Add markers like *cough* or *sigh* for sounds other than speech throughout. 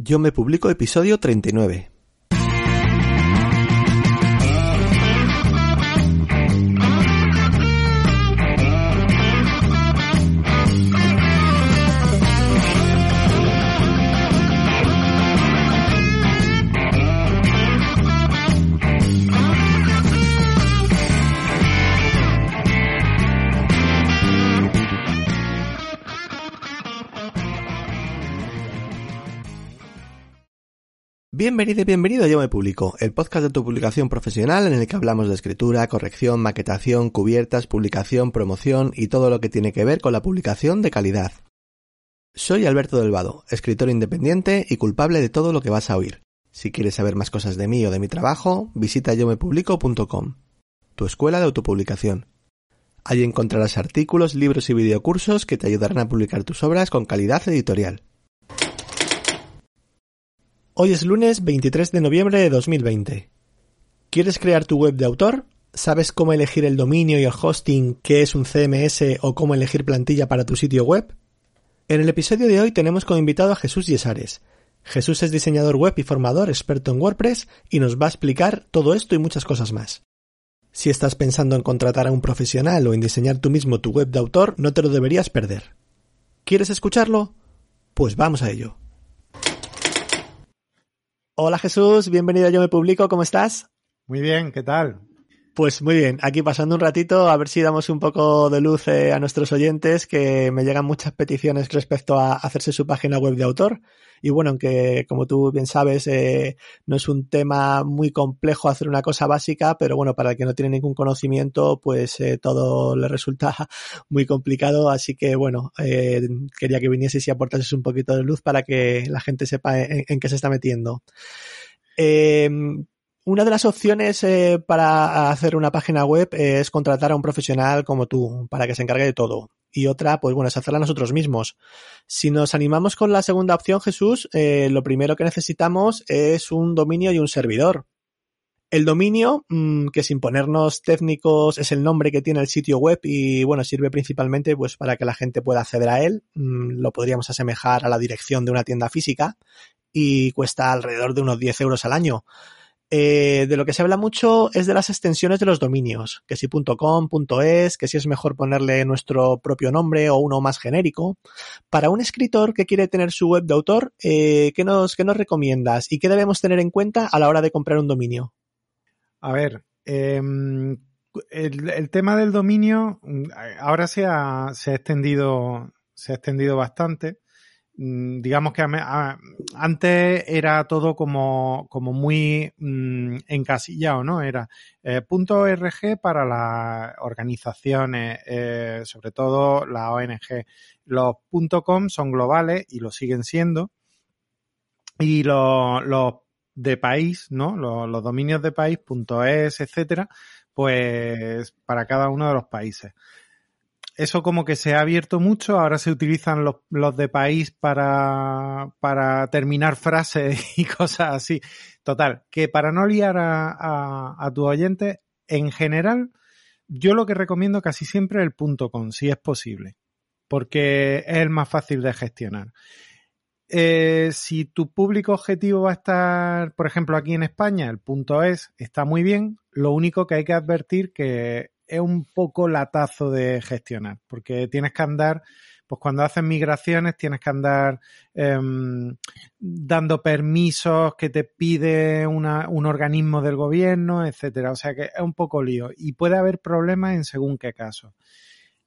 Yo me publico episodio 39. Bienvenido y bienvenido a Yo Me Publico, el podcast de tu publicación profesional en el que hablamos de escritura, corrección, maquetación, cubiertas, publicación, promoción y todo lo que tiene que ver con la publicación de calidad. Soy Alberto Delvado, escritor independiente y culpable de todo lo que vas a oír. Si quieres saber más cosas de mí o de mi trabajo, visita yomepublico.com, tu escuela de autopublicación. Allí encontrarás artículos, libros y videocursos que te ayudarán a publicar tus obras con calidad editorial. Hoy es lunes 23 de noviembre de 2020. ¿Quieres crear tu web de autor? ¿Sabes cómo elegir el dominio y el hosting, qué es un CMS o cómo elegir plantilla para tu sitio web? En el episodio de hoy tenemos como invitado a Jesús Yesares. Jesús es diseñador web y formador experto en WordPress y nos va a explicar todo esto y muchas cosas más. Si estás pensando en contratar a un profesional o en diseñar tú mismo tu web de autor, no te lo deberías perder. ¿Quieres escucharlo? Pues vamos a ello. Hola Jesús, bienvenido a Yo Me Publico, ¿cómo estás? Muy bien, ¿qué tal? Pues muy bien, aquí pasando un ratito a ver si damos un poco de luz eh, a nuestros oyentes, que me llegan muchas peticiones respecto a hacerse su página web de autor. Y bueno, aunque como tú bien sabes, eh, no es un tema muy complejo hacer una cosa básica, pero bueno, para el que no tiene ningún conocimiento, pues eh, todo le resulta *laughs* muy complicado. Así que bueno, quería que vinieses y aportases un poquito de luz para que la gente sepa en, qué se está metiendo. Una de las opciones eh, para hacer una página web es contratar a un profesional como tú para que se encargue de todo. Y otra, pues bueno, es hacerla nosotros mismos. Si nos animamos con la segunda opción, Jesús, eh, lo primero que necesitamos es un dominio y un servidor. El dominio, mmm, que sin ponernos técnicos es el nombre que tiene el sitio web y bueno, sirve principalmente pues para que la gente pueda acceder a él. Mm, lo podríamos asemejar a la dirección de una tienda física y cuesta alrededor de unos 10 euros al año. Eh, de lo que se habla mucho es de las extensiones de los dominios, que si .com, .es, que si es mejor ponerle nuestro propio nombre o uno más genérico. Para un escritor que quiere tener su web de autor, eh, ¿qué, nos, ¿qué nos recomiendas y qué debemos tener en cuenta a la hora de comprar un dominio? A ver, eh, el, tema del dominio ahora se ha, se ha extendido, se ha extendido bastante. Mm, digamos que antes era todo como, como muy mmm, encasillado, ¿no? Era eh, .org para las organizaciones, eh, sobre todo la ONG. Los .com son globales y lo siguen siendo. Y los, de país, ¿no? Los, los dominios de país, .es, etcétera, pues para cada uno de los países eso como que se ha abierto mucho, ahora se utilizan los, de país para, terminar frases *laughs* y cosas así. Total, que para no liar a, a, a tu oyente, en general, yo lo que recomiendo casi siempre es el punto com, si es posible, porque es el más fácil de gestionar. Eh, si tu público objetivo va a estar, por ejemplo, aquí en España, el punto es, está muy bien, lo único que hay que advertir que es un poco latazo de gestionar, porque tienes que andar, pues cuando haces migraciones tienes que andar eh, dando permisos que te pide un organismo del gobierno, etcétera. O sea que es un poco lío y puede haber problemas en según qué caso.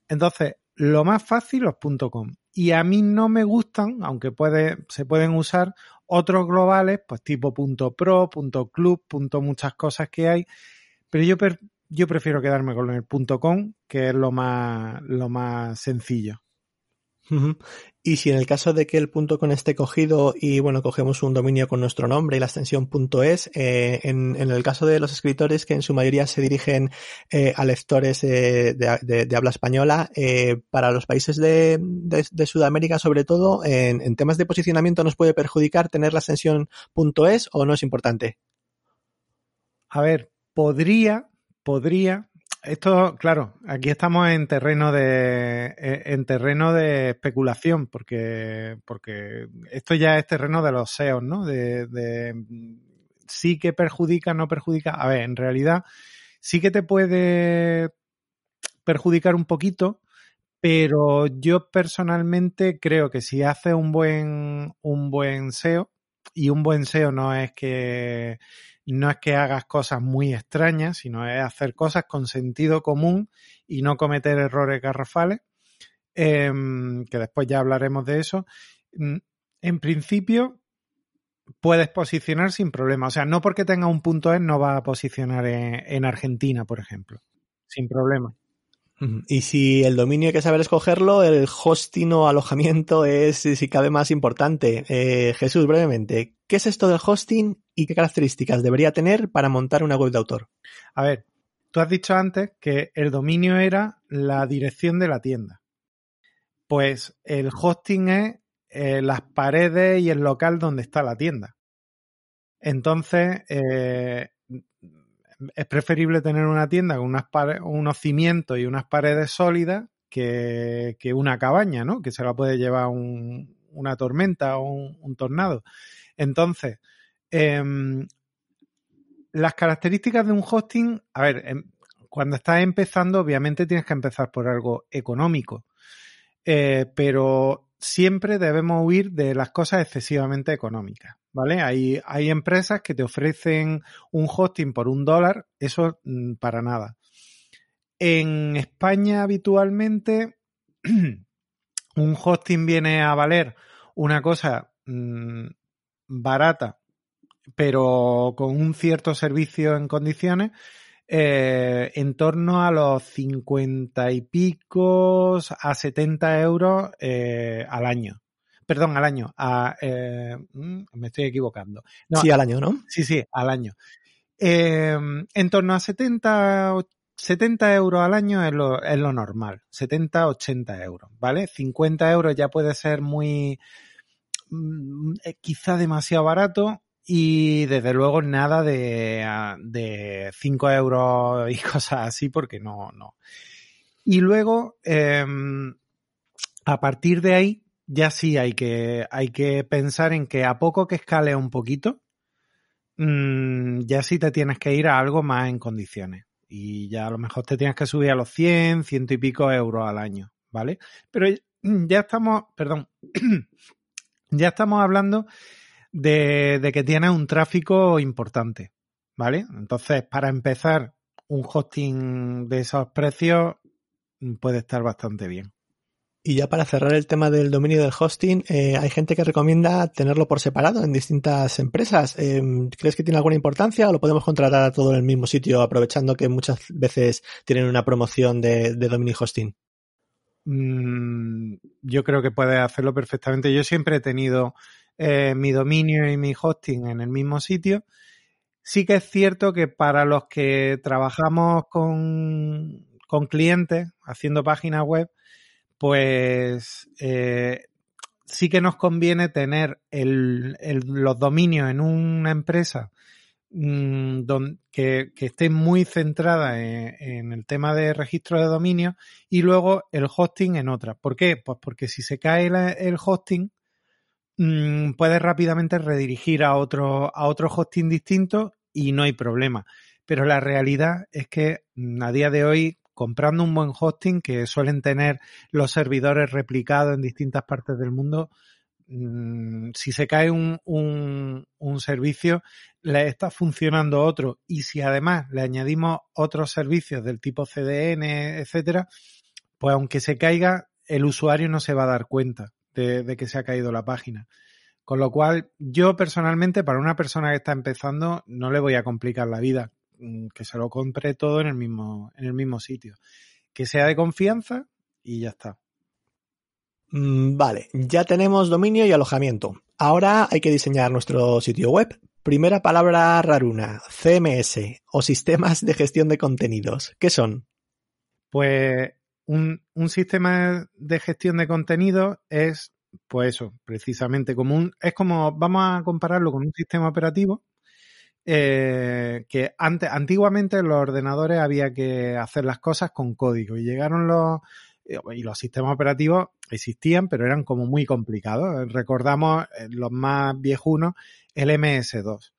Entonces, lo más fácil los .com. Y a mí no me gustan, aunque puede, se pueden usar otros globales, pues tipo .pro, .club, muchas cosas que hay, pero yo yo prefiero quedarme con el .com, que es lo más, lo más sencillo. Y si en el caso de que el punto con esté cogido y bueno, cogemos un dominio con nuestro nombre y la extensión .es, eh, en, el caso de los escritores que en su mayoría se dirigen eh, a lectores eh, de, habla española, para los países de, Sudamérica sobre todo, en, en, temas de posicionamiento nos puede perjudicar tener la extensión .es o no es importante. A ver, podría, podría, esto, claro, aquí estamos en terreno de eh, en terreno de especulación, porque, porque esto ya es terreno de los SEOs, ¿no? De, sí que perjudica, no perjudica. A ver, en realidad sí que te puede perjudicar un poquito, pero yo personalmente creo que si haces un buen, un buen SEO, y un buen SEO no es que no es que hagas cosas muy extrañas, sino es hacer cosas con sentido común y no cometer errores garrafales, em, que después ya hablaremos de eso. Mm, en principio, puedes posicionar sin problema. O sea, no porque tenga un punto .es no va a posicionar en Argentina, por ejemplo. Sin problema. Y si el dominio hay que saber escogerlo, el hosting o alojamiento es, si cabe, más importante. Eh, Jesús, brevemente, ¿qué es esto del hosting y qué características debería tener para montar una web de autor? A ver, tú has dicho antes que el dominio era la dirección de la tienda. Pues el hosting es eh, las paredes y el local donde está la tienda. Entonces, eh, es preferible tener una tienda con unas unos cimientos y unas paredes sólidas que, una cabaña, ¿no? Que se la puede llevar una tormenta o un, tornado. Entonces, em, las características de un hosting, a ver, em, cuando estás empezando, obviamente tienes que empezar por algo económico, eh, pero siempre debemos huir de las cosas excesivamente económicas. ¿vale? Hay, hay empresas que te ofrecen un hosting por un dólar, eso mm, para nada. En España habitualmente *clears throat* un hosting viene a valer una cosa mm, barata, pero con un cierto servicio en condiciones, eh, en torno a los 50 y pico a 70 euros eh, al año perdón, al año. A, eh, mm, me estoy equivocando. sí, al año, ¿no? Sí, sí, al año. Em, en torno a 70, 70 euros al año es lo, es lo normal. 70, 80 euros, ¿vale? 50 euros ya puede ser muy, mm, eh, quizá demasiado barato y desde luego nada de, de 5 euros y *laughs* cosas así porque no, no. Y luego, em, a partir de ahí, ya sí hay que, hay que pensar en que a poco que escale un poquito, mmm, ya sí te tienes que ir a algo más en condiciones. Y ya a lo mejor te tienes que subir a los 100, ciento y pico euros al año, ¿vale? Pero ya estamos, perdón, *clears throat* ya estamos hablando de, de que tienes un tráfico importante, ¿vale? Entonces, para empezar, un hosting de esos precios puede estar bastante bien. Y ya para cerrar el tema del dominio del hosting, eh, hay gente que recomienda tenerlo por separado en distintas empresas. Em, ¿Crees que tiene alguna importancia o lo podemos contratar a todo en el mismo sitio, aprovechando que muchas veces tienen una promoción de, de dominio hosting? Mm, yo creo que puedes hacerlo perfectamente. Yo siempre he tenido eh, mi dominio y mi hosting en el mismo sitio. Sí que es cierto que para los que trabajamos con, con clientes haciendo páginas web, pues eh, sí que nos conviene tener los dominios en una empresa mm, que, esté muy centrada en, el tema de registro de dominio y luego el hosting en otra. ¿Por qué? Pues porque si se cae el, hosting, mm, puedes rápidamente redirigir a otro, a otro hosting distinto y no hay problema. Pero la realidad es que mm, a día de hoy comprando un buen hosting que suelen tener los servidores replicados en distintas partes del mundo, mm, si se cae un, un, servicio, le está funcionando otro. Y si además le añadimos otros servicios del tipo CDN, etcétera, pues aunque se caiga, el usuario no se va a dar cuenta de, de que se ha caído la página. Con lo cual, yo personalmente, para una persona que está empezando, no le voy a complicar la vida. Mm, que se lo compre todo en el mismo, en el mismo sitio. Que sea de confianza y ya está. Mm, vale, ya tenemos dominio y alojamiento. Ahora hay que diseñar nuestro sitio web. Primera palabra raruna, CMS o sistemas de gestión de contenidos. ¿Qué son? Pues un, un sistema de gestión de contenidos es, pues eso, precisamente como un, es como, vamos a compararlo con un sistema operativo, eh, que antes, antiguamente en los ordenadores había que hacer las cosas con código y llegaron los, y los sistemas operativos existían, pero eran como muy complicados. Recordamos eh, los más viejunos, el MS2.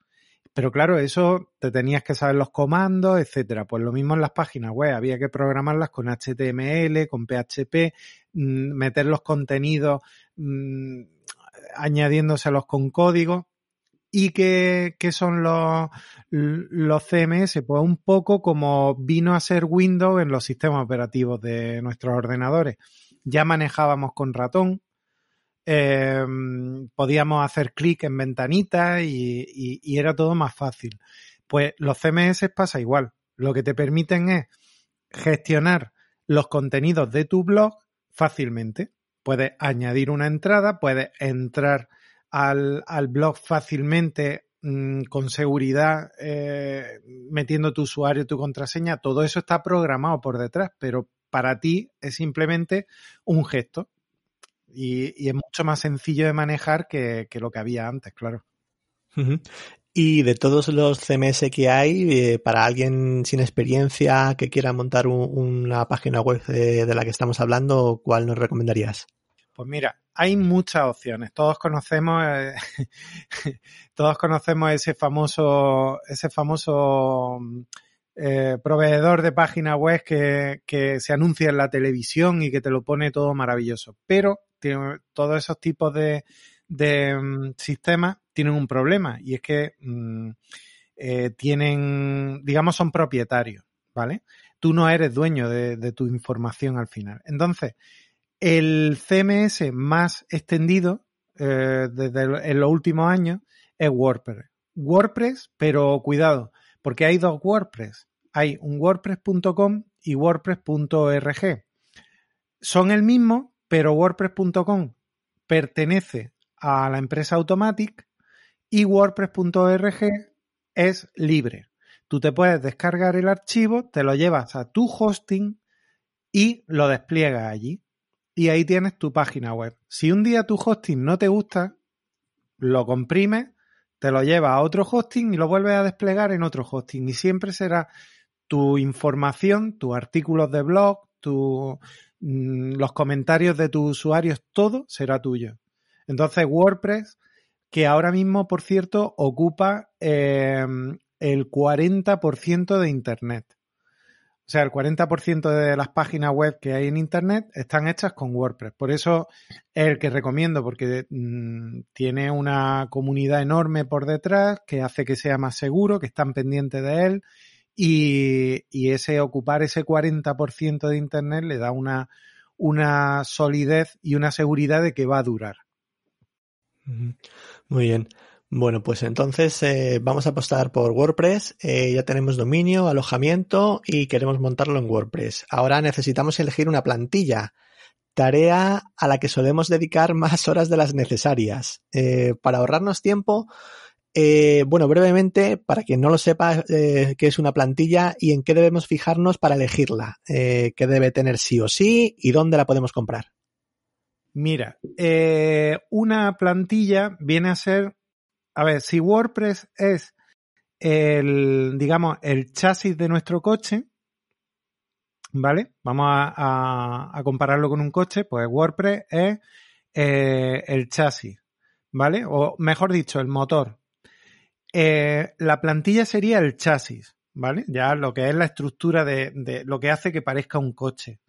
Pero claro, eso te tenías que saber los comandos, etcétera. Pues lo mismo en las páginas web, había que programarlas con HTML, con PHP, mm, meter los contenidos mmm, añadiéndoselos con código. ¿Y qué, qué son los, los, CMS? Pues un poco como vino a ser Windows en los sistemas operativos de nuestros ordenadores. Ya manejábamos con ratón, eh, podíamos hacer clic en ventanitas y, era todo más fácil. Pues los CMS pasa igual. Lo que te permiten es gestionar los contenidos de tu blog fácilmente. Puedes añadir una entrada, puedes entrar al, al blog fácilmente mmm, con seguridad, eh, metiendo tu usuario, tu contraseña, todo eso está programado por detrás, pero para ti es simplemente un gesto. Y, y es mucho más sencillo de manejar que, que, lo que había antes, claro. Uh -huh. Y de todos los CMS que hay, eh, para alguien sin experiencia que quiera montar un, una página web de, de la que estamos hablando, ¿cuál nos recomendarías? Pues mira, hay muchas opciones. Todos conocemos, eh, *laughs* todos conocemos ese famoso, ese famoso eh, proveedor de página web que, que, se anuncia en la televisión y que te lo pone todo maravilloso. Pero todos esos tipos de, um, sistemas tienen un problema y es que um, eh, tienen, digamos, son propietarios, ¿vale? Tú no eres dueño de, tu información al final. Entonces, el CMS más extendido eh, desde en los últimos años es WordPress. WordPress, pero cuidado, porque hay dos WordPress. Hay un WordPress.com y WordPress.org. Son el mismo, pero WordPress.com pertenece a la empresa Automatic y WordPress.org es libre. Tú te puedes descargar el archivo, te lo llevas a tu hosting y lo despliegas allí y ahí tienes tu página web. Si un día tu hosting no te gusta, lo comprimes, te lo llevas a otro hosting y lo vuelves a desplegar en otro hosting. Y siempre será tu información, tus artículos de blog, tu, los comentarios de tus usuarios, todo será tuyo. Entonces WordPress, que ahora mismo, por cierto, ocupa eh, el 40% de Internet. O sea, el 40% de las páginas web que hay en Internet están hechas con WordPress. Por eso es el que recomiendo, porque mmm, tiene una comunidad enorme por detrás que hace que sea más seguro, que están pendientes de él. Y, ese ocupar ese 40% de Internet le da una, una solidez y una seguridad de que va a durar. Muy bien. Bueno, pues entonces eh, vamos a apostar por WordPress. Eh, ya tenemos dominio, alojamiento y queremos montarlo en WordPress. Ahora necesitamos elegir una plantilla, tarea a la que solemos dedicar *laughs* más horas de las necesarias. Eh, para ahorrarnos tiempo, eh, bueno, brevemente, para quien no lo sepa eh, qué es una plantilla y en qué debemos fijarnos para elegirla, qué debe tener sí o sí y dónde la podemos comprar. Mira, una plantilla viene a ser a ver, si WordPress es el, digamos, el chasis de nuestro coche, ¿vale? Vamos a, a, compararlo con un coche, pues WordPress es eh, el chasis, ¿vale? O mejor dicho, el motor. Eh, la plantilla sería el chasis, ¿vale? Ya lo que es la estructura de, lo que hace que parezca un coche.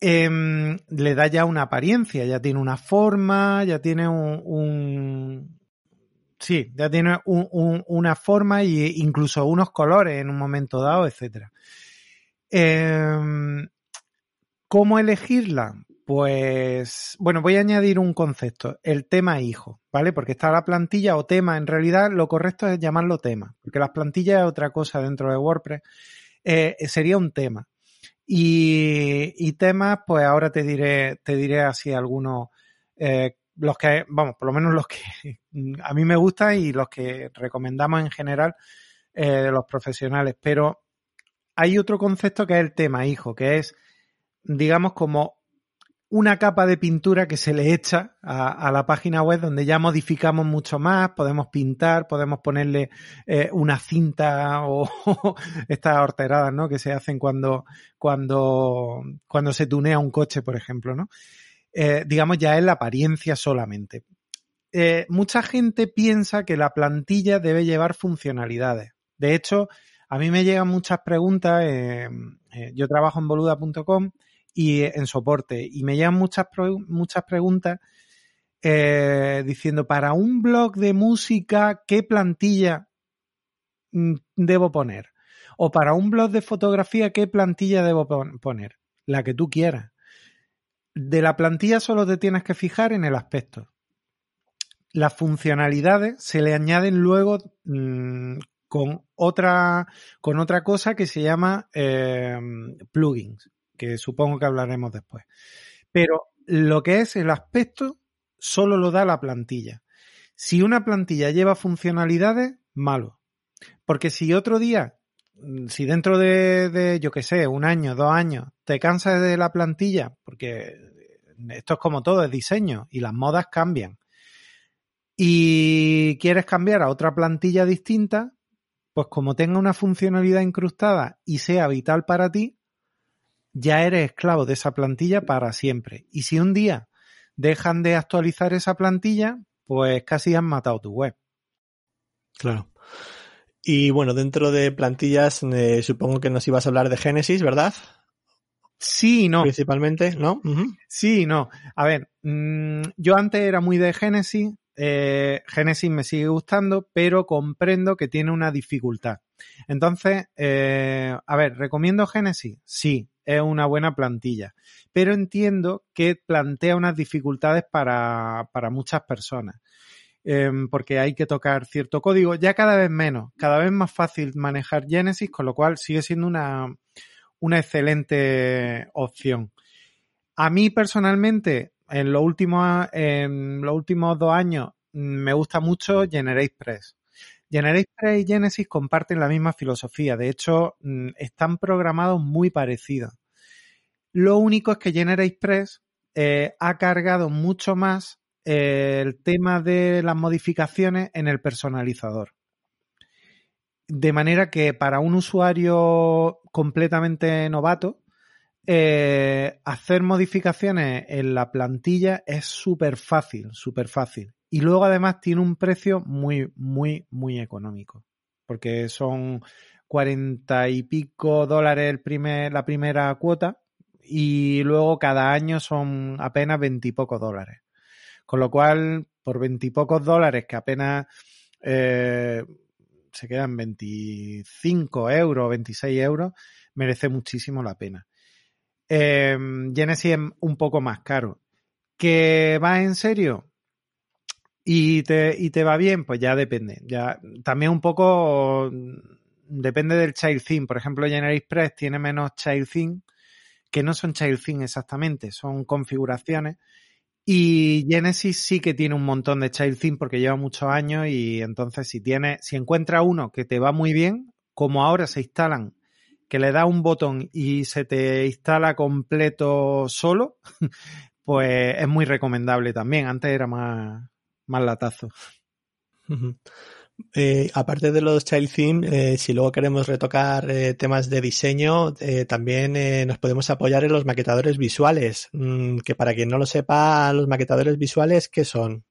Eh, le da ya una apariencia, ya tiene una forma, ya tiene un, Sí, ya tiene un, un, una forma e incluso unos colores en un momento dado, etcétera. Eh, ¿Cómo elegirla? Pues, bueno, voy a añadir un concepto, el tema hijo, ¿vale? Porque está la plantilla o tema, en realidad lo correcto es llamarlo tema, porque las plantillas es otra cosa dentro de WordPress, eh, sería un tema. Y, temas, pues ahora te diré, te diré así algunos, eh, los que, vamos, por lo menos los que *laughs* a mí me gustan y los que recomendamos en general eh, de los profesionales. Pero hay otro concepto que es el tema, hijo, que es, digamos, como una capa de pintura que se le echa a, la página web donde ya modificamos mucho más, podemos pintar, podemos ponerle eh, una cinta o *laughs* estas horteradas, ¿no? Que se hacen cuando, cuando, cuando se tunea un coche, por ejemplo, ¿no? Eh, digamos ya es la apariencia solamente. Eh, mucha gente piensa que la plantilla debe llevar funcionalidades. De hecho, a mí me llegan muchas preguntas, yo trabajo en boluda.com y en soporte. Y me llegan muchas, muchas preguntas eh, diciendo, para un blog de música, ¿qué plantilla mm, debo poner? O para un blog de fotografía, ¿qué plantilla debo poner? La que tú quieras. De la plantilla solo te tienes que fijar en el aspecto. Las funcionalidades se le añaden luego mm, con, otra, con otra cosa que se llama eh, plugins que supongo que hablaremos después. Pero lo que es el aspecto solo lo da la plantilla. Si una plantilla lleva funcionalidades, malo. Porque si otro día, si dentro de, yo qué sé, un año, dos años, te cansas de la plantilla, porque esto es como todo, es diseño y las modas cambian, y quieres cambiar a otra plantilla distinta, pues como tenga una funcionalidad incrustada y sea vital para ti, ya eres esclavo de esa plantilla para siempre. Y si un día dejan de actualizar esa plantilla, pues casi han matado tu web. Claro. Y bueno, dentro de plantillas, eh, supongo que nos ibas a hablar de Genesis, ¿verdad? Sí y no. Principalmente, ¿no? Sí y no. A ver, mm, yo antes era muy de Genesis. Eh, Genesis me sigue gustando, pero comprendo que tiene una dificultad. Entonces, eh, a ver, ¿recomiendo Genesis? Sí, es una buena plantilla. Pero entiendo que plantea unas dificultades para, muchas personas. Em, porque hay que tocar cierto código, ya cada vez menos, cada vez más fácil manejar Genesis, con lo cual sigue siendo una, una excelente opción. A mí personalmente, en los últimos, en los últimos dos años, me gusta mucho GeneratePress. GeneratePress y Genesis comparten la misma filosofía. De hecho, mm, están programados muy parecidos. Lo único es que GeneratePress eh, ha cargado mucho más eh, el tema de las modificaciones en el personalizador. De manera que para un usuario completamente novato, eh, hacer modificaciones en la plantilla es súper fácil, súper fácil. Y luego además tiene un precio muy, muy, muy económico. Porque son cuarenta y pico dólares el primer, la primera cuota y luego cada año son apenas veintipocos dólares. Con lo cual, por veintipocos dólares, que apenas eh, se quedan 25 euros, 26 euros, merece muchísimo la pena. Eh, Genesis es un poco más caro. ¿Que va en serio? Y te, y te va bien, pues ya depende. Ya, también un poco depende del child theme. Por ejemplo, Express tiene menos child theme, que no son child theme exactamente, son configuraciones. Y Genesis sí que tiene un montón de child theme porque lleva muchos años y entonces si tiene, si encuentra uno que te va muy bien, como ahora se instalan, que le da un botón y se te instala completo solo, *laughs* pues es muy recomendable también. Antes era más, más latazo. Eh, aparte de los child theme, eh, si luego queremos retocar eh, temas de diseño, también nos podemos apoyar en los maquetadores visuales, mm, que para quien no lo sepa, los maquetadores visuales, ¿qué son?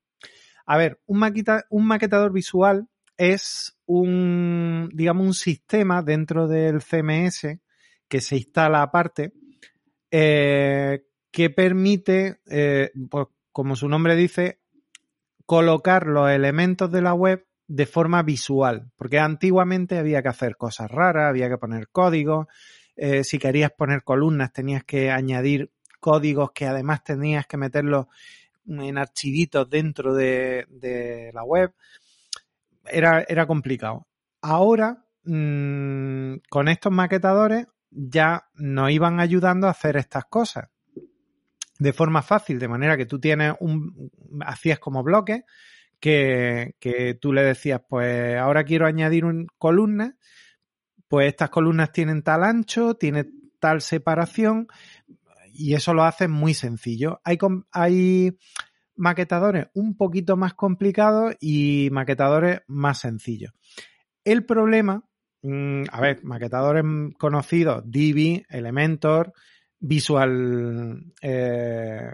A ver, un, un maquetador visual es un, digamos, un sistema dentro del CMS que se instala aparte que permite, pues, como su nombre dice, colocar los elementos de la web de forma visual, porque antiguamente había que hacer cosas raras, había que poner códigos, eh, si querías poner columnas tenías que añadir códigos que además tenías que meterlos en archivitos dentro de, la web. Era, era complicado. Ahora, mm, con estos maquetadores, ya nos iban ayudando a hacer estas cosas de forma fácil, de manera que tú tienes un, hacías como bloques que, que tú le decías, pues ahora quiero añadir un columna, pues estas columnas tienen tal ancho, tiene tal separación y eso lo hace muy sencillo. Hay, hay maquetadores un poquito más complicados y maquetadores más sencillos. El problema, mm, a ver, maquetadores conocidos, Divi, Elementor, Visual, eh,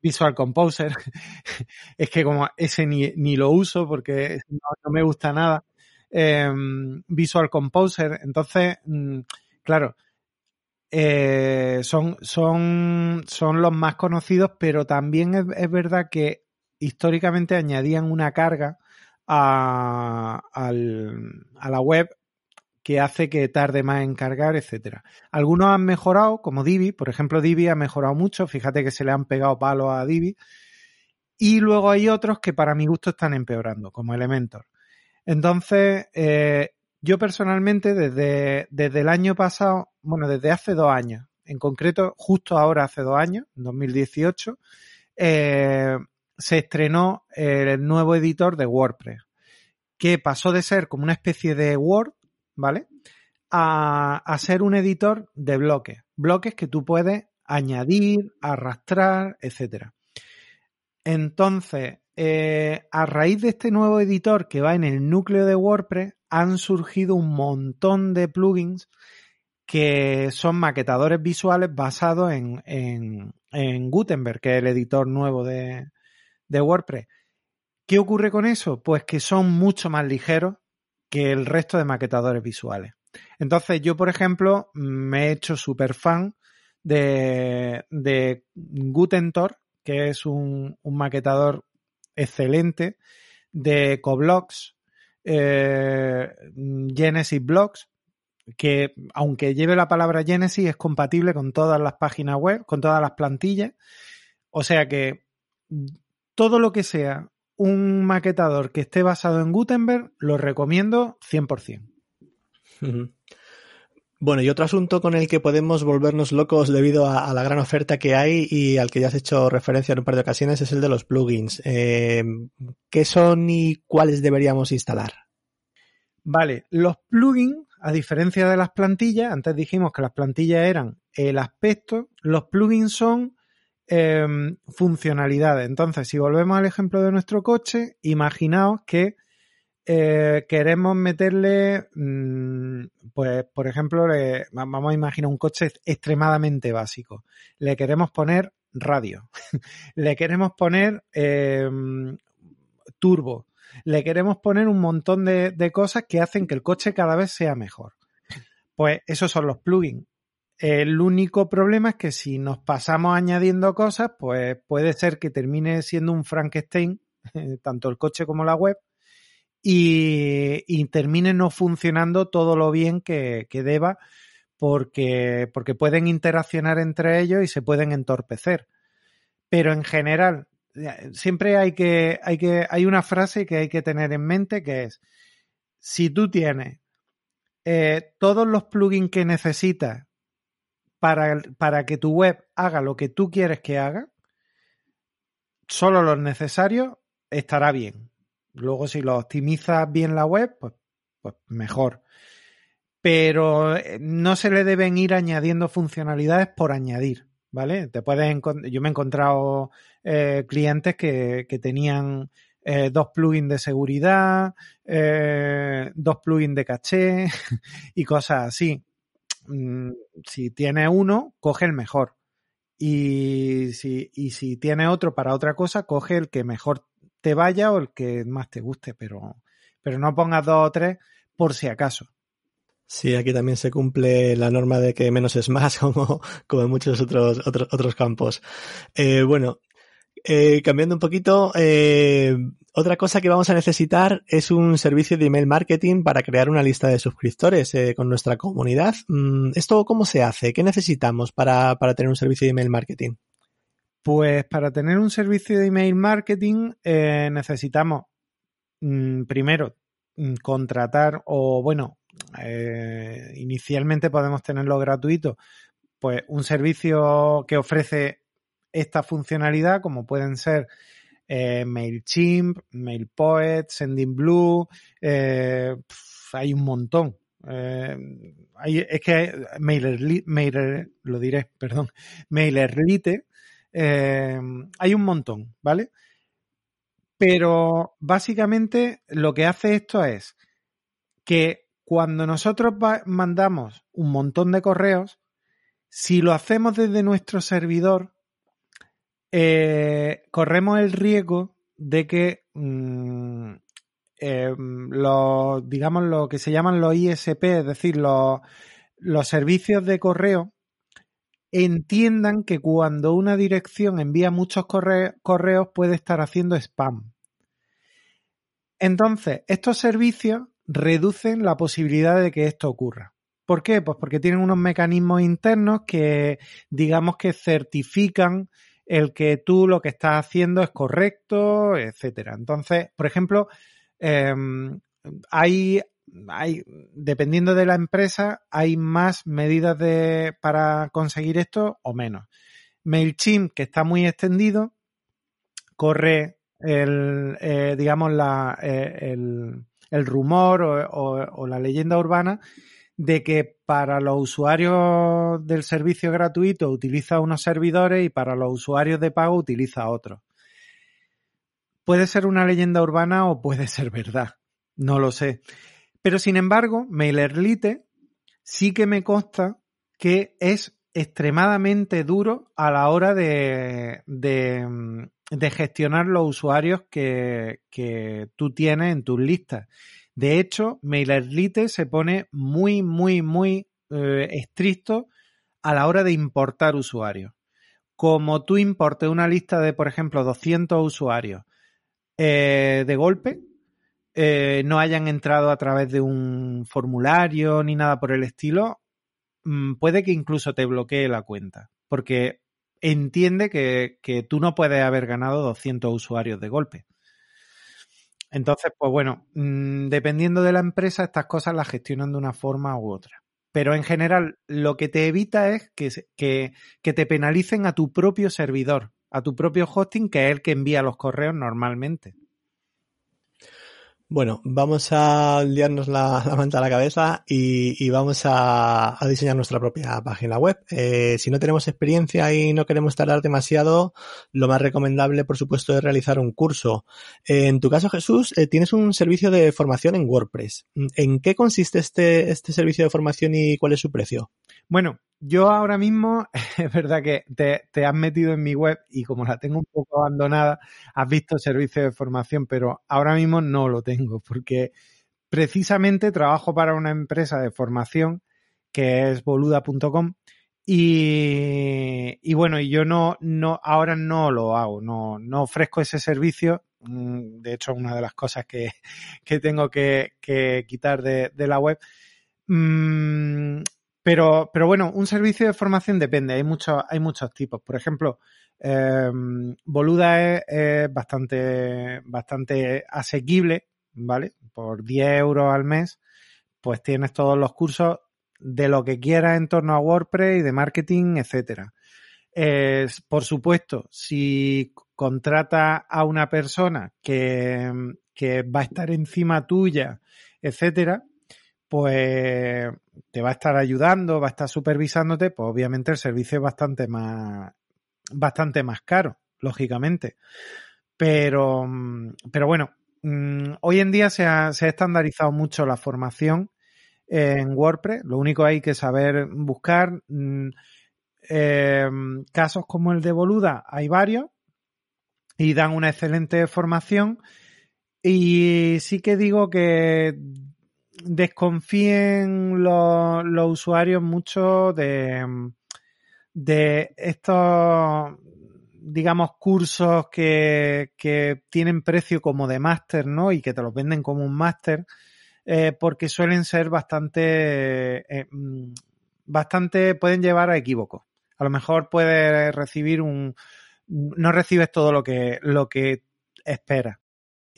Visual Composer, *laughs* es que como ese ni, lo uso porque no, me gusta nada. Em, Visual Composer, entonces, mm, claro, eh, son, son, son los más conocidos, pero también es, verdad que históricamente añadían una carga a, a la web que hace que tarde más en cargar, etcétera. Algunos han mejorado, como Divi, por ejemplo, Divi ha mejorado mucho, fíjate que se le han pegado palos a Divi. Y luego hay otros que para mi gusto están empeorando, como Elementor. Entonces, eh, yo personalmente desde, desde el año pasado, bueno, desde hace dos años, en concreto justo ahora hace dos años, en 2018, eh, se estrenó el nuevo editor de WordPress, que pasó de ser como una especie de Word, ¿vale? A, a ser un editor de bloques, bloques que tú puedes añadir, arrastrar, etcétera. Entonces, eh, a raíz de este nuevo editor que va en el núcleo de WordPress, han surgido un montón de plugins que son maquetadores visuales basados en, en, Gutenberg, que es el editor nuevo de, de WordPress. ¿Qué ocurre con eso? Pues que son mucho más ligeros que el resto de maquetadores visuales. Entonces, yo, por ejemplo, me he hecho super fan de, de Gutentor, que es un, un maquetador excelente de Coblox, eh, Genesis Blocks, que aunque lleve la palabra Genesis es compatible con todas las páginas web, con todas las plantillas. O sea que todo lo que sea un maquetador que esté basado en Gutenberg, lo recomiendo 100%. Bueno, y otro asunto con el que podemos volvernos locos debido a, la gran oferta que hay y al que ya has hecho referencia en un par de ocasiones es el de los plugins. Eh, ¿Qué son y cuáles deberíamos instalar? Vale, los plugins, a diferencia de las plantillas, antes dijimos que las plantillas eran el aspecto, los plugins son em, funcionalidades. Entonces, si volvemos al ejemplo de nuestro coche, imaginaos que eh, queremos meterle, mm, pues, por ejemplo, vamos a imaginar un coche extremadamente básico. Le queremos poner radio, *laughs* le queremos poner em, turbo, le queremos poner un montón de, de cosas que hacen que el coche cada vez sea mejor. Pues esos son los plugins. El único problema es que si nos pasamos añadiendo cosas, pues puede ser que termine siendo un Frankenstein, *laughs* tanto el coche como la web, y, termine no funcionando todo lo bien que, deba porque, porque pueden interaccionar entre ellos y se pueden entorpecer. Pero en general, siempre hay que, hay que, hay una frase que hay que tener en mente que es, si tú tienes eh, todos los plugins que necesitas para, para que tu web haga lo que tú quieres que haga, solo los necesarios estará bien. Luego, si lo optimizas bien la web, pues, pues mejor. Pero eh, no se le deben ir añadiendo funcionalidades por añadir, ¿vale? Te puedes yo me he encontrado eh, clientes que, tenían eh, dos plugins de seguridad, dos plugins de caché *laughs* y cosas así. Mm, si tiene uno, coge el mejor. Y si, y si tiene otro para otra cosa, coge el que mejor te vaya o el que más te guste, pero, pero no pongas dos o tres por si acaso. Sí, aquí también se cumple la norma de que menos es más, *laughs* como, como en muchos otros, otros, otros campos. Eh, bueno, eh, cambiando un poquito, eh, otra cosa que vamos a necesitar es un servicio de email marketing para crear una lista de suscriptores eh, con nuestra comunidad. Mm, ¿Esto cómo se hace? ¿Qué necesitamos para, para tener un servicio de email marketing? Pues para tener un servicio de email marketing necesitamos mm, primero mm, contratar o bueno, inicialmente podemos tenerlo gratuito, pues un servicio que ofrece esta funcionalidad, como pueden ser eh, MailChimp, MailPoet, SendingBlue, eh, hay un montón. Eh, hay, es que Mailer, Mailer, lo diré, perdón, MailerLite, hay un montón, ¿vale? Pero básicamente lo que hace esto es que cuando nosotros mandamos un montón de correos, si lo hacemos desde nuestro servidor, eh, corremos el riesgo de que mm, eh, los, digamos, lo que se llaman los ISP, es decir, los, los servicios de correo, entiendan que cuando una dirección envía muchos correos puede estar haciendo spam. Entonces, estos servicios reducen la posibilidad de que esto ocurra. ¿Por qué? Pues porque tienen unos mecanismos internos que, digamos que certifican el que tú lo que estás haciendo es correcto, etcétera. Entonces, por ejemplo, em, hay, hay, dependiendo de la empresa, hay más medidas de, para conseguir esto o menos. MailChimp, que está muy extendido, corre el, eh, digamos, la, eh, el, el, rumor o la leyenda urbana de que para los usuarios del servicio gratuito utiliza unos servidores y para los usuarios de pago utiliza otros. Puede ser una leyenda urbana o puede ser verdad, no lo sé. Pero sin embargo, MailerLite sí que me consta que es extremadamente duro a la hora de, de, gestionar los usuarios que, que tú tienes en tus listas. De hecho, MailerLite se pone muy, muy, muy eh, estricto a la hora de importar usuarios. Como tú importes una lista de, por ejemplo, 200 usuarios eh, de golpe, eh, no hayan entrado a través de un formulario ni nada por el estilo, mm, puede que incluso te bloquee la cuenta, porque entiende que, que tú no puedes haber ganado 200 usuarios de golpe. Entonces, pues bueno, mm, dependiendo de la empresa, estas cosas las gestionan de una forma u otra. Pero en general, lo que te evita es que, que, que te penalicen a tu propio servidor, a tu propio hosting, que es el que envía los correos normalmente. Bueno, vamos a liarnos la, manta a la cabeza y, vamos a, diseñar nuestra propia página web. Eh, si no tenemos experiencia y no queremos tardar demasiado, lo más recomendable, por supuesto, es realizar un curso. en tu caso, Jesús, eh, tienes un servicio de formación en WordPress. ¿En qué consiste este, este servicio de formación y cuál es su precio? Bueno, yo ahora mismo, *laughs* es verdad que te, has metido en mi web y como la tengo un poco abandonada, has visto servicio de formación, pero ahora mismo no lo tengo porque precisamente trabajo para una empresa de formación que es boluda.com y, y, bueno, yo no, no, ahora no lo hago, no, no ofrezco ese servicio. Mm, de hecho, una de las cosas que, *laughs* que tengo que, que quitar de, de la web. Pero, pero bueno, un servicio de formación depende, hay muchos, hay muchos tipos. Por ejemplo, eh, Boluda es, bastante, bastante asequible, ¿vale? Por 10 euros al mes, pues tienes todos los cursos de lo que quieras en torno a WordPress y de marketing, etcétera. por supuesto, si contratas a una persona que, que va a estar encima tuya, etcétera, pues te va a estar ayudando, va a estar supervisándote, pues obviamente el servicio es bastante más, bastante más caro, lógicamente. Pero, pero bueno, mm, hoy en día se ha, se ha estandarizado mucho la formación en WordPress. Lo único hay que saber buscar. Mm, em, casos como el de Boluda, hay varios y dan una excelente formación. Y sí que digo que desconfíen los, usuarios mucho de, de estos, digamos, cursos que, que tienen precio como de máster, ¿no? Y que te los venden como un máster, eh, porque suelen ser bastante, eh, mm, bastante, pueden llevar a equívocos. A lo mejor puedes recibir un, no recibes todo lo que, lo que esperas.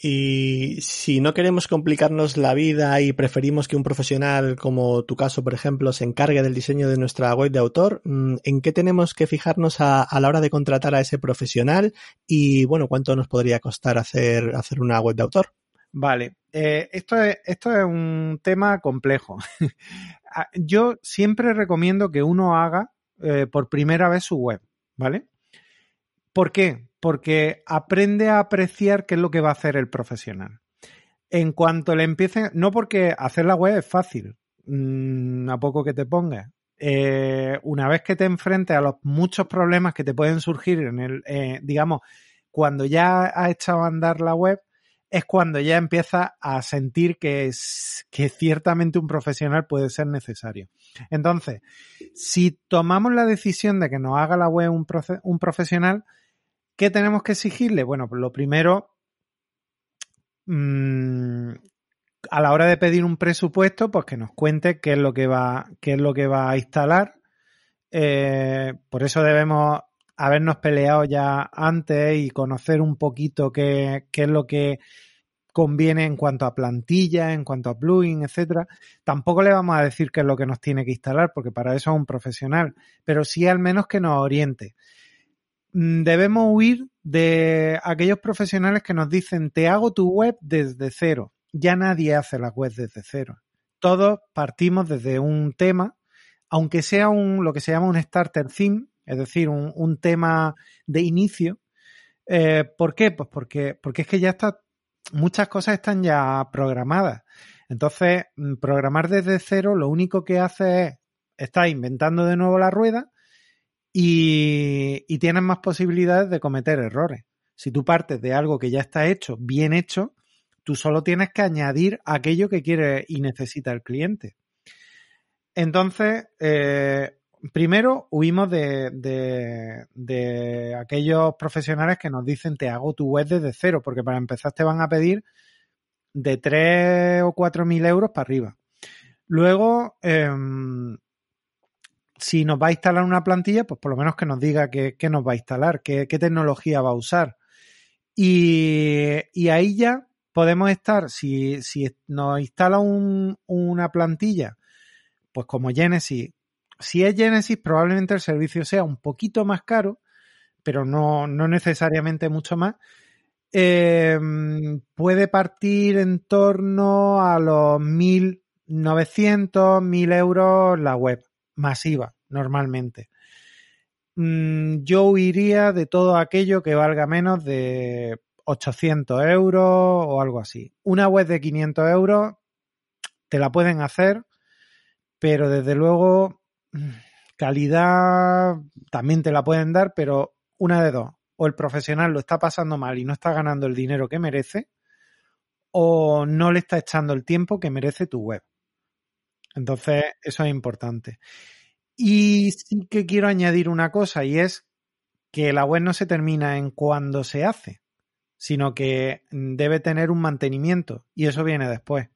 Y si no queremos complicarnos la vida y preferimos que un profesional, como tu caso, por ejemplo, se encargue del diseño de nuestra web de autor, mm, ¿en qué tenemos que fijarnos a, la hora de contratar a ese profesional? Y bueno, ¿cuánto nos podría costar hacer, hacer una web de autor? Vale, eh, esto, es, esto es un tema complejo. *laughs* Ah, yo siempre recomiendo que uno haga eh, por primera vez su web, ¿vale? ¿Por qué? Porque aprende a apreciar qué es lo que va a hacer el profesional. En cuanto le empiecen, no porque hacer la web es fácil, mm, a poco que te pongas. Eh, una vez que te enfrentes a los muchos problemas que te pueden surgir en el, eh, digamos, cuando ya has echado a andar la web, es cuando ya empieza a sentir que, que ciertamente un profesional puede ser necesario. Entonces, si tomamos la decisión de que nos haga la web un, un profesional, ¿Qué tenemos que exigirle? Bueno, lo primero, mmm, a la hora de pedir un presupuesto, pues que nos cuente qué es lo que va, qué es lo que va a instalar. Eh, por eso debemos habernos peleado ya antes y conocer un poquito qué, qué, es lo que conviene en cuanto a plantilla, en cuanto a plugin, etcétera. Tampoco le vamos a decir qué es lo que nos tiene que instalar, porque para eso es un profesional, pero sí al menos que nos oriente. Mm, debemos huir de aquellos profesionales que nos dicen te hago tu web desde cero. Ya nadie hace la web desde cero. Todos partimos desde un tema, aunque sea un, lo que se llama un starter theme, es decir, un, tema de inicio. Eh, ¿Por qué? Pues porque, porque es que ya está, muchas cosas están ya programadas. Entonces, mm, programar desde cero lo único que hace es estar inventando de nuevo la rueda y, tienes más posibilidades de cometer errores. Si tú partes de algo que ya está hecho, bien hecho, tú solo tienes que añadir aquello que quiere y necesita el cliente. Entonces, eh, primero huimos de, aquellos profesionales que nos dicen te hago tu web desde cero, porque para empezar te van a pedir de 3 o 4 mil euros para arriba. Luego, eh, si nos va a instalar una plantilla, pues por lo menos que nos diga qué, nos va a instalar, qué, tecnología va a usar. Y, ahí ya podemos estar, si, nos instala una plantilla, pues como Genesis, si es Genesis, probablemente el servicio sea un poquito más caro, pero no, no necesariamente mucho más. Em, puede partir en torno a los 1.900, 1.000 euros la web masiva, normalmente. Mm, yo huiría de todo aquello que valga menos de 800 euros o algo así. Una web de 500 euros te la pueden hacer, pero desde luego mm, calidad también te la pueden dar, pero una de dos. O el profesional lo está pasando mal y no está ganando el dinero que merece, o no le está echando el tiempo que merece tu web. Entonces, eso es importante. Y sí que quiero añadir una cosa y es que la web no se termina en cuando se hace, sino que debe tener un mantenimiento y eso viene después.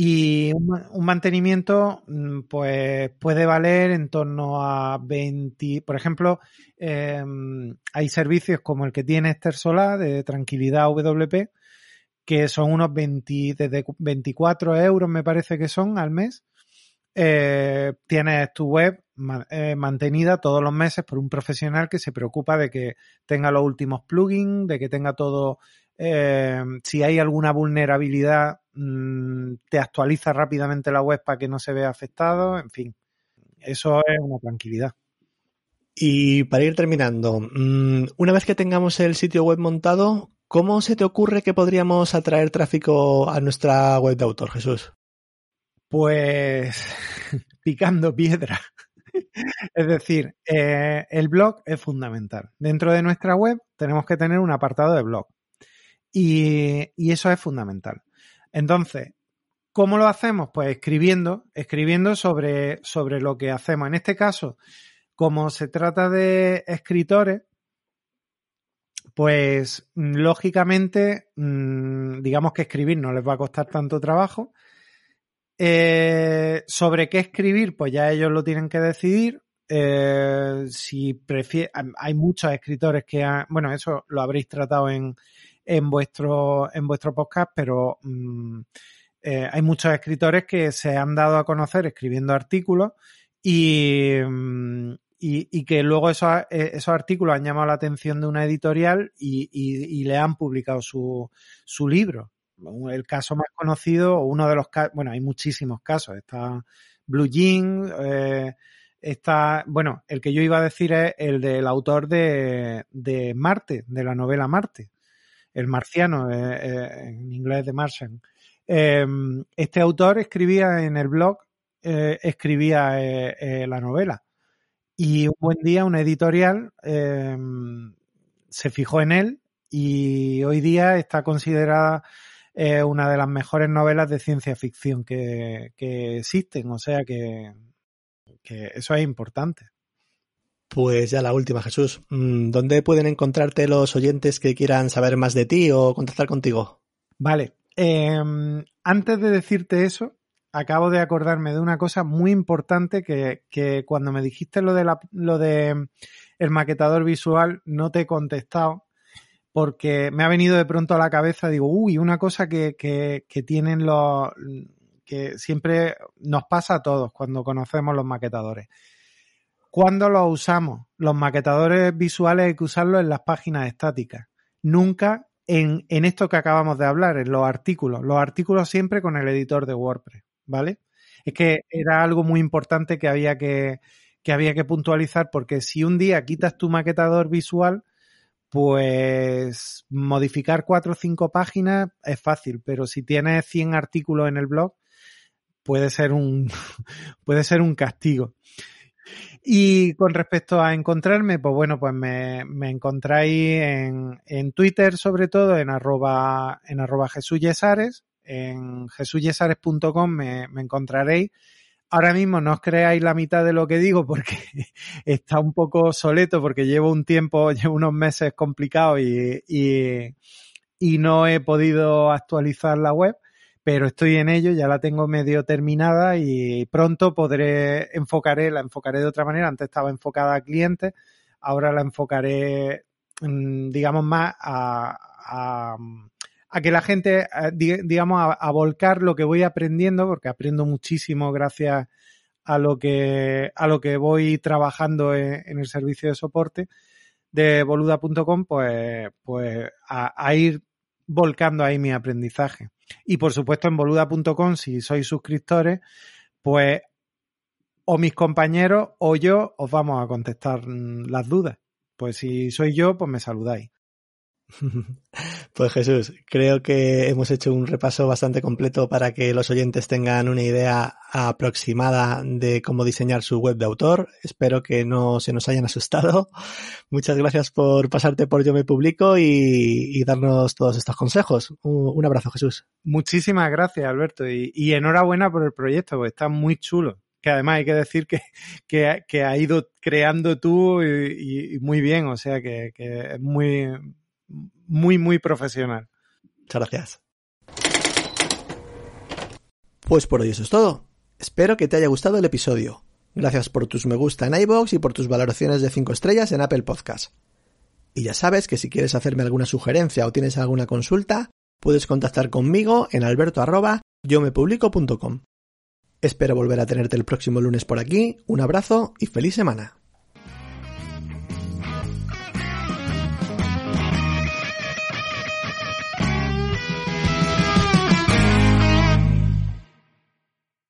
Y un, mantenimiento, mm, pues puede valer en torno a 20, por ejemplo, em, hay servicios como el que tiene Esther Solá de Tranquilidad WP, que son unos 20, desde 24 euros me parece que son al mes. Eh, tienes tu web eh, mantenida todos los meses por un profesional que se preocupa de que tenga los últimos plugins, de que tenga todo, eh, si hay alguna vulnerabilidad, mm, te actualiza rápidamente la web para que no se vea afectado, en fin, eso es una tranquilidad. Y para ir terminando, mm, una vez que tengamos el sitio web montado, ¿Cómo se te ocurre que podríamos atraer tráfico a nuestra web de autor, Jesús? Pues *laughs* picando piedra. *laughs* es decir, eh, el blog es fundamental. Dentro de nuestra web tenemos que tener un apartado de blog. Y, y eso es fundamental. Entonces, ¿cómo lo hacemos? Pues escribiendo, escribiendo sobre, sobre lo que hacemos. En este caso, como se trata de escritores, pues mm, lógicamente, mm, digamos que escribir no les va a costar tanto trabajo. Eh, sobre qué escribir, pues ya ellos lo tienen que decidir. Eh, si hay muchos escritores que han, bueno, eso lo habréis tratado en, en vuestro, en vuestro podcast, pero mm, eh, hay muchos escritores que se han dado a conocer escribiendo artículos y, mm, y, que luego esos, eh, esos, artículos han llamado la atención de una editorial y, y le han publicado su, su libro. El caso más conocido, uno de los bueno, hay muchísimos casos. Está Blue Jean, eh, está, bueno, el que yo iba a decir es el del autor de, de Marte, de la novela Marte, el marciano, eh, en inglés de Martian. Em, este autor escribía en el blog, escribía la novela. Y un buen día una editorial em, se fijó en él y hoy día está considerada es una de las mejores novelas de ciencia ficción que, existen, o sea que, eso es importante. Pues ya la última, Jesús. Mm, ¿Dónde pueden encontrarte los oyentes que quieran saber más de ti o contactar contigo? Vale. Em, antes de decirte eso, acabo de acordarme de una cosa muy importante que, que cuando me dijiste lo de, la, lo de el maquetador visual no te he contestado porque me ha venido de pronto a la cabeza, digo, uy, una cosa que, que, tienen los, que siempre nos pasa a todos cuando conocemos los maquetadores. ¿Cuándo los usamos? Los maquetadores visuales hay que usarlos en las páginas estáticas. Nunca en, en, esto que acabamos de hablar, en los artículos. Los artículos siempre con el editor de WordPress, ¿vale? Es que era algo muy importante que había que, que había que puntualizar porque si un día quitas tu maquetador visual, pues modificar cuatro o cinco páginas es fácil, pero si tienes 100 artículos en el blog, puede ser un, *laughs* puede ser un castigo. Y con respecto a encontrarme, pues bueno, pues me, me encontráis en, en Twitter sobre todo, en arroba, en arroba jesuyesares, en jesuyesares.com me, encontraréis. Ahora mismo no os creáis la mitad de lo que digo porque *laughs* está un poco soleto porque llevo un tiempo, *laughs* llevo unos meses complicados y, y, y, no he podido actualizar la web, pero estoy en ello, ya la tengo medio terminada y pronto podré, enfocaré, la enfocaré de otra manera, antes estaba enfocada a clientes, ahora la enfocaré, mm, digamos, más a, a a que la gente, eh, digamos, a, volcar lo que voy aprendiendo, porque aprendo muchísimo gracias a lo que, a lo que voy trabajando en, el servicio de soporte de boluda.com, pues, pues a, ir volcando ahí mi aprendizaje. Y por supuesto en boluda.com, si sois suscriptores, pues o mis compañeros o yo os vamos a contestar mm, las dudas. Pues si soy yo, pues me saludáis. *laughs* Pues Jesús, creo que hemos hecho un repaso bastante completo para que los oyentes tengan una idea aproximada de cómo diseñar su web de autor. Espero que no se nos hayan asustado. *laughs* Muchas gracias por pasarte por Yo Me Publico y, darnos todos estos consejos. Un, abrazo, Jesús. Muchísimas gracias, Alberto, y, enhorabuena por el proyecto, porque está muy chulo que además hay que decir que, *laughs* que, ha ido creando tú y, muy bien, o sea que, que es muy, muy, muy profesional. Muchas gracias. Pues por hoy eso es todo. Espero que te haya gustado el episodio. Gracias por tus me gusta en iBox y por tus valoraciones de 5 estrellas en Apple Podcast. Y ya sabes que si quieres hacerme alguna sugerencia o tienes alguna consulta, puedes contactar conmigo en alberto yo me Espero volver a tenerte el próximo lunes por aquí. Un abrazo y feliz semana.